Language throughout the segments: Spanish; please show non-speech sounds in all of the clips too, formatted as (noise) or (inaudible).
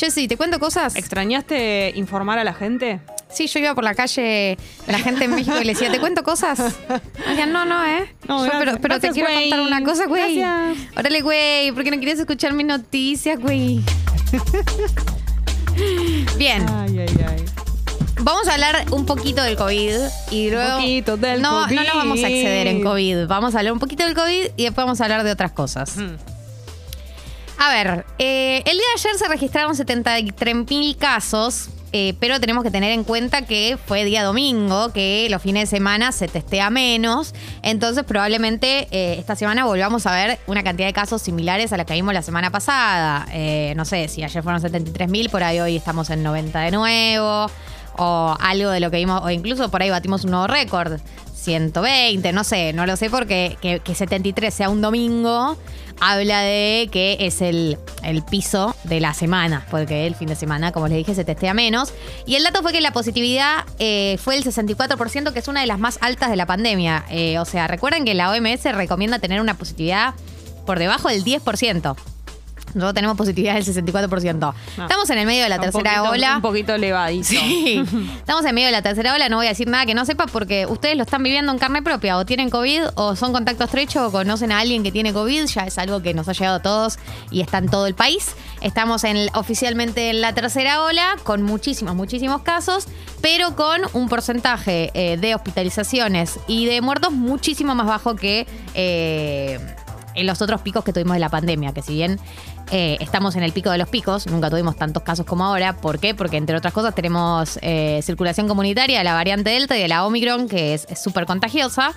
Jessy, ¿te cuento cosas? ¿Extrañaste informar a la gente? Sí, yo iba por la calle, la gente en México y le decía, ¿te cuento cosas? Me decían, no, no, ¿eh? No, Yo, pero pero te quiero contar una cosa, güey. Órale, güey, ¿por qué no querías escuchar mis noticias, güey? Bien, Ay, ay, ay. vamos a hablar un poquito del COVID y luego... poquito del no, COVID. No nos vamos a exceder en COVID. Vamos a hablar un poquito del COVID y después vamos a hablar de otras cosas. Mm. A ver, eh, el día de ayer se registraron 73 mil casos, eh, pero tenemos que tener en cuenta que fue día domingo, que los fines de semana se testea menos, entonces probablemente eh, esta semana volvamos a ver una cantidad de casos similares a la que vimos la semana pasada. No sé, si ayer fueron 73 mil, por ahí hoy estamos en 90 de nuevo, o algo de lo que vimos, o incluso por ahí batimos un nuevo récord. 120, no sé, no lo sé porque que, que 73 sea un domingo habla de que es el, el piso de la semana, porque el fin de semana, como les dije, se testea menos. Y el dato fue que la positividad eh, fue el 64%, que es una de las más altas de la pandemia. Eh, o sea, recuerden que la OMS recomienda tener una positividad por debajo del 10%. Nosotros tenemos positividad del 64%. Estamos en el medio de la Un tercera poquito- ola. Un poquito elevadito. Sí, (laughs) estamos en medio de la tercera ola, no voy a decir nada que no sepa porque ustedes lo están viviendo en carne propia, o tienen COVID, o son contacto estrecho, o conocen a alguien que tiene COVID, ya es algo que nos ha llegado a todos y está en todo el país. Estamos en, oficialmente en la tercera ola, con muchísimos, muchísimos casos, pero con un porcentaje eh, de hospitalizaciones y de muertos muchísimo más bajo que... eh, en los otros picos que tuvimos de la pandemia, que si bien eh, estamos en el pico de los picos, nunca tuvimos tantos casos como ahora. ¿Por qué? Porque entre otras cosas tenemos eh, circulación comunitaria de la variante Delta y de la Omicron, que es súper contagiosa.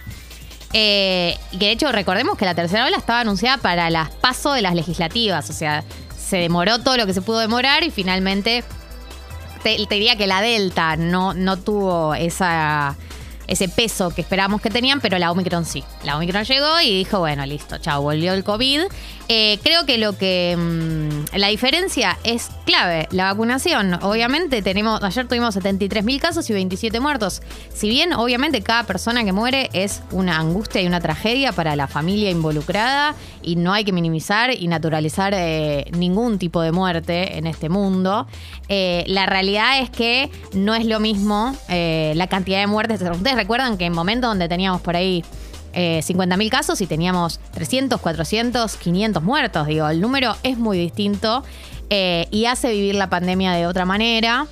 Eh, y que de hecho recordemos que la tercera ola estaba anunciada para las paso de las legislativas, o sea, se demoró todo lo que se pudo demorar y finalmente te, te diría que la Delta no, no tuvo esa, ese peso que esperábamos que tenían, pero la Omicron sí. La Omicron llegó y dijo, bueno, listo, chao, volvió el COVID. Eh, creo que lo que mm, la diferencia es clave, la vacunación. Obviamente tenemos, ayer tuvimos 73 mil casos y 27 muertos. Si bien obviamente cada persona que muere es una angustia y una tragedia para la familia involucrada y no hay que minimizar y naturalizar eh, ningún tipo de muerte en este mundo, eh, la realidad es que no es lo mismo eh, la cantidad de muertes. Ustedes recuerdan que en momentos donde teníamos por ahí eh, 50.000 casos y teníamos 300, 400, 500 muertos. Digo, el número es muy distinto eh, y hace vivir la pandemia de otra manera.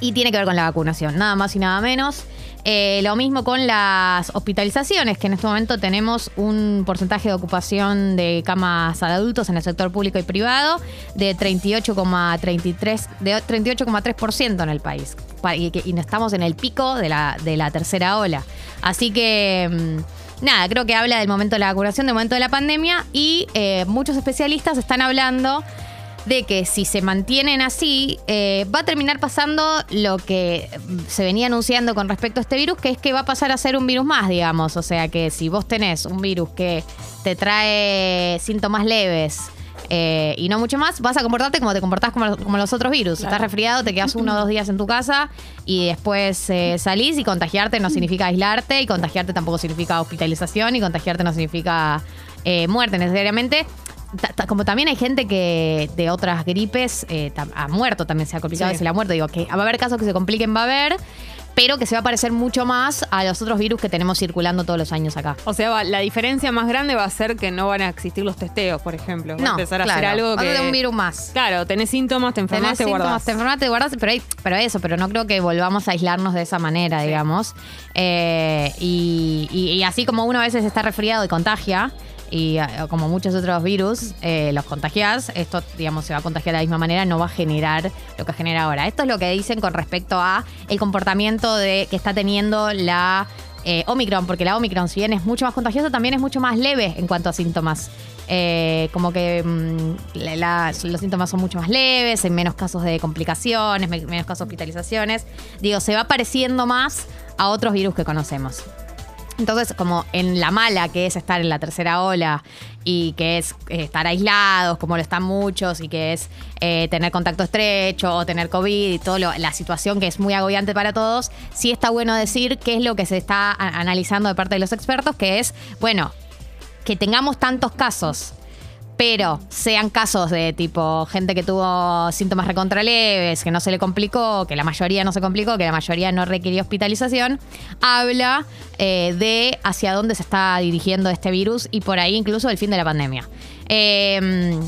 Y tiene que ver con la vacunación, nada más y nada menos. Eh, lo mismo con las hospitalizaciones, que en este momento tenemos un porcentaje de ocupación de camas de adultos en el sector público y privado de 38,33 de 38,3% en el país. Y estamos en el pico de la, de la tercera ola. Así que mm, nada, creo que habla del momento de la vacunación, del momento de la pandemia y eh, muchos especialistas están hablando de que si se mantienen así, eh, va a terminar pasando lo que se venía anunciando con respecto a este virus, que es que va a pasar a ser un virus más, digamos. O sea que si vos tenés un virus que te trae síntomas leves, eh, y no mucho más, vas a comportarte como te comportás como, como los otros virus. Estás resfriado, te quedas uno o dos días en tu casa y después eh, salís y contagiarte no significa aislarte y contagiarte tampoco significa hospitalización y contagiarte no significa eh, muerte necesariamente. Ta- ta- Como también hay gente que de otras gripes eh, ha muerto, también se ha complicado Sí. y se le ha muerto. Digo, que va a haber casos que se compliquen, va a haber, pero que se va a parecer mucho más a los otros virus que tenemos circulando todos los años acá. O sea, va- la diferencia más grande va a ser que no van a existir los testeos, por ejemplo. Va a No, empezar a claro, hacer algo que. un virus más. Claro, tenés síntomas, te enfermas, Tenés te síntomas, guardás. te enfermas, te guardás, pero, hay- pero eso, pero no creo que volvamos a aislarnos de esa manera, digamos. Eh, y, y- y así como uno a veces está resfriado y contagia, y eh, como muchos otros virus, eh, los contagias, esto, digamos, se va a contagiar de la misma manera, no va a generar lo que genera ahora. Esto es lo que dicen con respecto a el comportamiento de, que está teniendo la eh, Omicron, porque la Omicron, si bien es mucho más contagiosa, también es mucho más leve en cuanto a síntomas. Como que mm, los síntomas son mucho más leves, hay menos casos de complicaciones, me- menos casos de hospitalizaciones. Digo, se va pareciendo más a otros virus que conocemos. Entonces, como en la mala que es estar en la tercera ola y que es eh, estar aislados, como lo están muchos, y que es eh, tener contacto estrecho o tener COVID y toda la situación que es muy agobiante para todos, sí está bueno decir qué es lo que se está analizando de parte de los expertos, que es, bueno, que tengamos tantos casos pero sean casos de tipo gente que tuvo síntomas recontraleves, que no se le complicó, que la mayoría no se complicó, que la mayoría no requirió hospitalización, habla eh, de hacia dónde se está dirigiendo este virus y por ahí incluso el fin de la pandemia. Eh,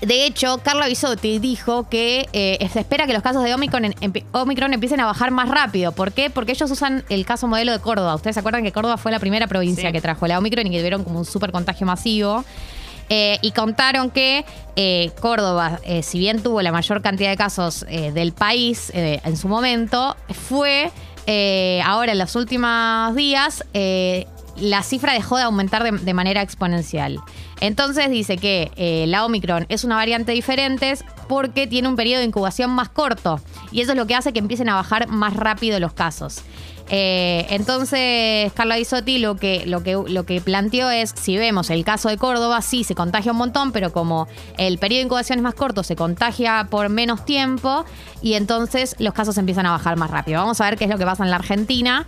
de hecho, Carla Bisotti dijo que eh, se espera que los casos de Omicron, en- Omicron empiecen a bajar más rápido. ¿Por qué? Porque ellos usan el caso modelo de Córdoba. Ustedes se acuerdan que Córdoba fue la primera provincia Sí. que trajo la Omicron y que tuvieron como un super contagio masivo. Eh, y contaron que eh, Córdoba, eh, si bien tuvo la mayor cantidad de casos del país en su momento, fue ahora en los últimos días la cifra dejó de aumentar de, manera exponencial. Entonces dice que eh, la Omicron es una variante diferente porque tiene un periodo de incubación más corto y eso es lo que hace que empiecen a bajar más rápido los casos. Eh, entonces, Carla Bisotti lo que, lo, que, lo que planteó es, si vemos el caso de Córdoba, sí, se contagia un montón, pero como el periodo de incubación es más corto, se contagia por menos tiempo y entonces los casos empiezan a bajar más rápido. Vamos a ver qué es lo que pasa en la Argentina.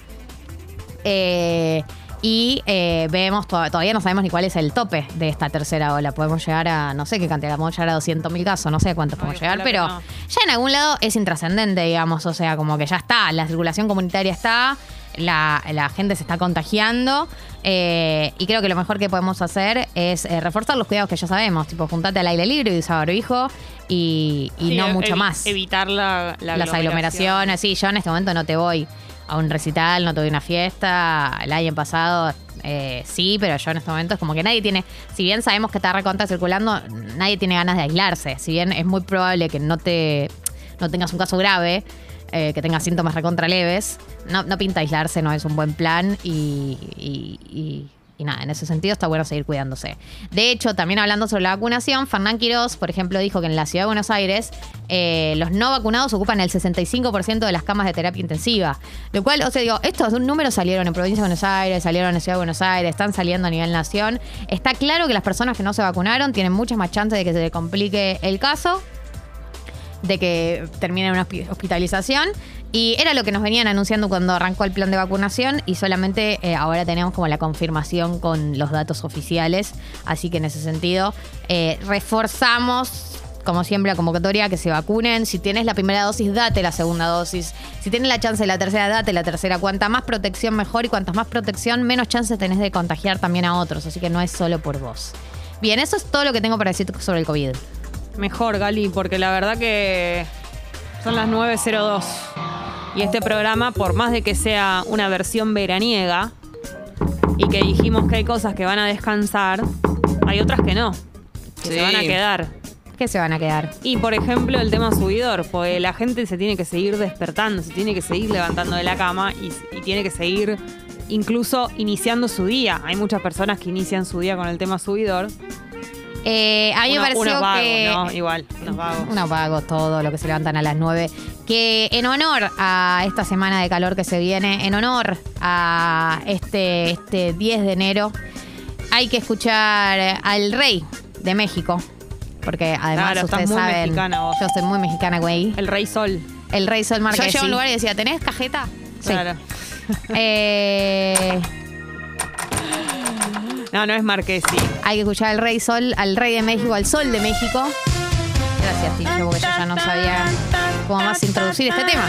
Eh, y eh, vemos, to- todavía no sabemos ni cuál es el tope de esta tercera ola. Podemos llegar a, no sé qué cantidad, podemos llegar a 200.000 casos, no sé cuántos podemos llegar, pero no. ya en algún lado es intrascendente, digamos. O sea, como que ya está, la circulación comunitaria está, la, la gente se está contagiando. eh, y creo que lo mejor que podemos hacer es eh, reforzar los cuidados que ya sabemos, tipo juntate al aire libre y usar barbijo y, y Sí, no mucho evi- más Evitar la, la las aglomeraciones. Sí, yo en este momento no te voy a un recital, no a una fiesta. El año pasado eh, sí, pero yo en este momento es como que nadie tiene, si bien sabemos que está recontra circulando, nadie tiene ganas de aislarse. Si bien es muy probable que no te no tengas un caso grave, eh, que tengas síntomas recontra leves, no, pinta aislarse, no es un buen plan y- y y nada, en ese sentido está bueno seguir cuidándose. De hecho, también hablando sobre la vacunación, Fernán Quirós, por ejemplo, dijo que en la ciudad de Buenos Aires eh, los no vacunados ocupan el 65% de las camas de terapia intensiva. Lo cual, o sea, digo, estos números salieron en provincia de Buenos Aires, salieron en ciudad de Buenos Aires, están saliendo a nivel nación. Está claro que las personas que no se vacunaron tienen muchas más chances de que se le complique el caso de que termine una hospi- hospitalización. Y era lo que nos venían anunciando cuando arrancó el plan de vacunación y solamente eh, ahora tenemos como la confirmación con los datos oficiales. Así que en ese sentido eh, reforzamos, como siempre, la convocatoria que se vacunen. Si tienes la primera dosis, date la segunda dosis. Si tienes la chance de la tercera, date la tercera. Cuanta más protección, mejor. Y cuantas más protección, menos chances tenés de contagiar también a otros. Así que no es solo por vos. Bien, eso es todo lo que tengo para decir sobre el COVID. Mejor, Gali, porque la verdad que son las 9.02. Y este programa, por más de que sea una versión veraniega y que dijimos que hay cosas que van a descansar, hay otras que no, que Sí. se van a quedar. ¿Qué se van a quedar? Y por ejemplo, el tema subidor, porque la gente se tiene que seguir despertando, se tiene que seguir levantando de la cama y, y tiene que seguir incluso iniciando su día. Hay muchas personas que inician su día con el tema subidor. Eh, a mí me Uno- pareció unos vagos, que. ¿no? Igual, unos vagos. Unos vagos, todo lo que se levantan a las 9. Que en honor a esta semana de calor que se viene, en honor a este, este 10 de enero, hay que escuchar al rey de México. Porque además Claro, ustedes muy saben, mexicana vos. yo soy muy mexicana, güey. El Rey Sol. El rey Sol Yo Marquesi. llego a un lugar y decía, ¿tenés cajeta? Sí. Claro. (laughs) Eh, No, no es Marquesi. hay que escuchar al rey Sol, al rey de México, al Sol de México. Gracias, Tillo, porque yo ya no sabía cómo más introducir este tema.